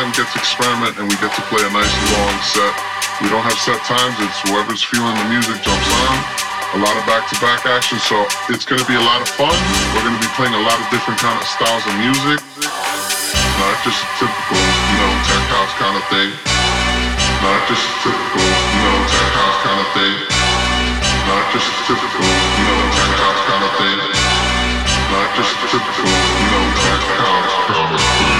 cool because get to experiment and we get to play a nice long set. We don't have set times, it's whoever's feeling the music jumps on. A lot of back-to-back action, so it's gonna be a lot of fun. We're gonna be playing a lot of different kind of styles of music. Not just a typical, you know, tech house kind of thing. Not just a typical, you know, tech house kind of thing. Not just a typical, you know, tech house kind of thing. Not just a typical, you know, tech house kind of thing.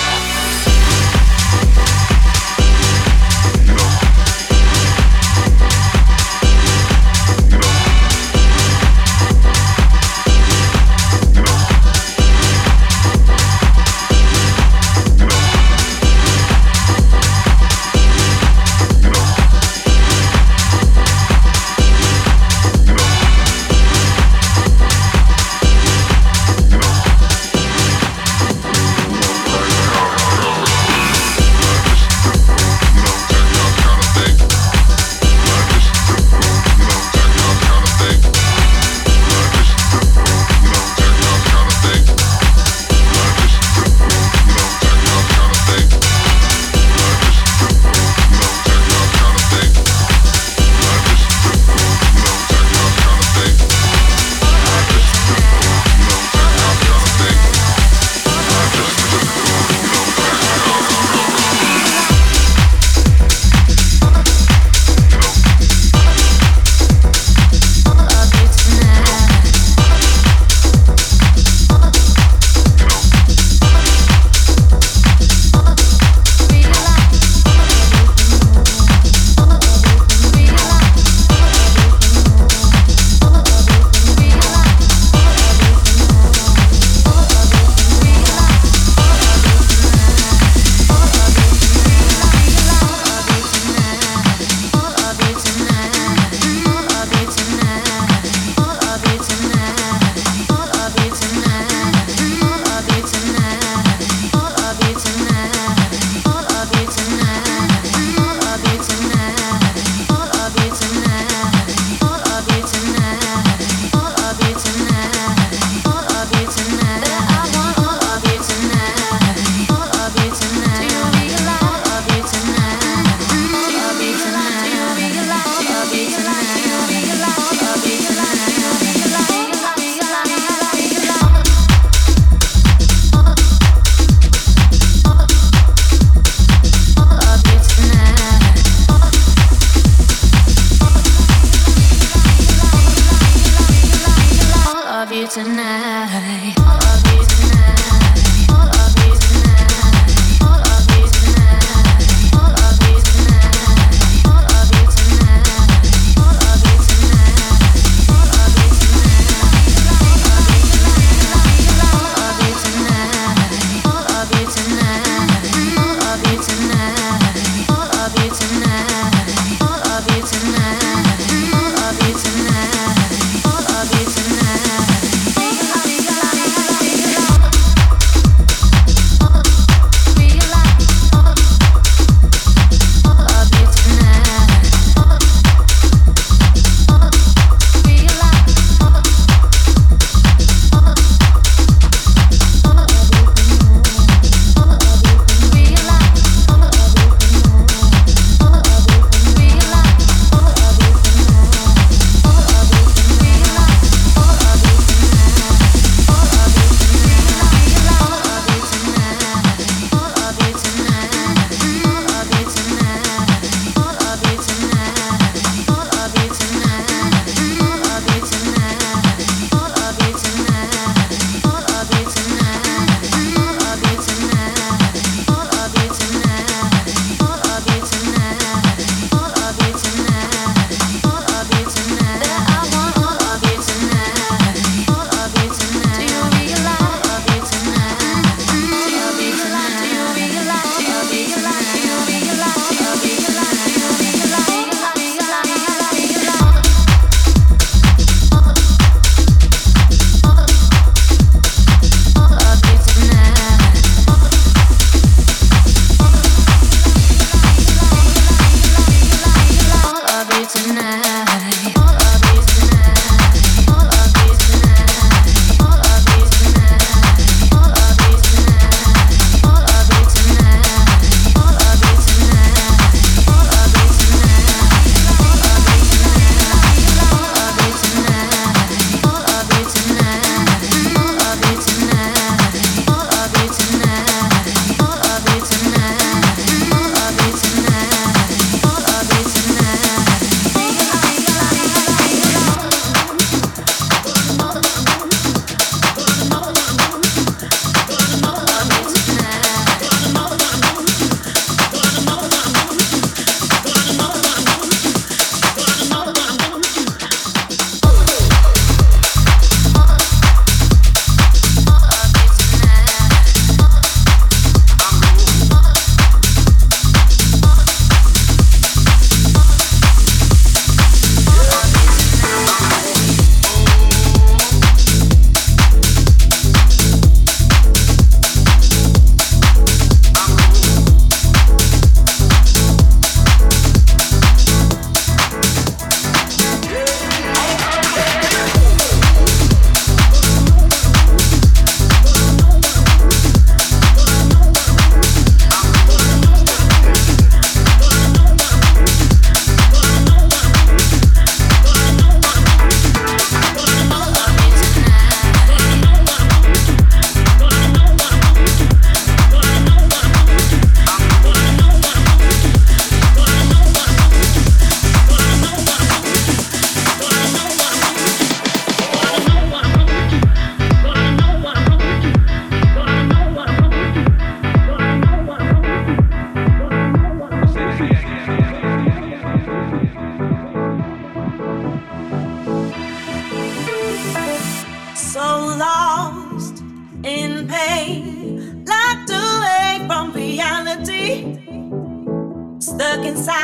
Take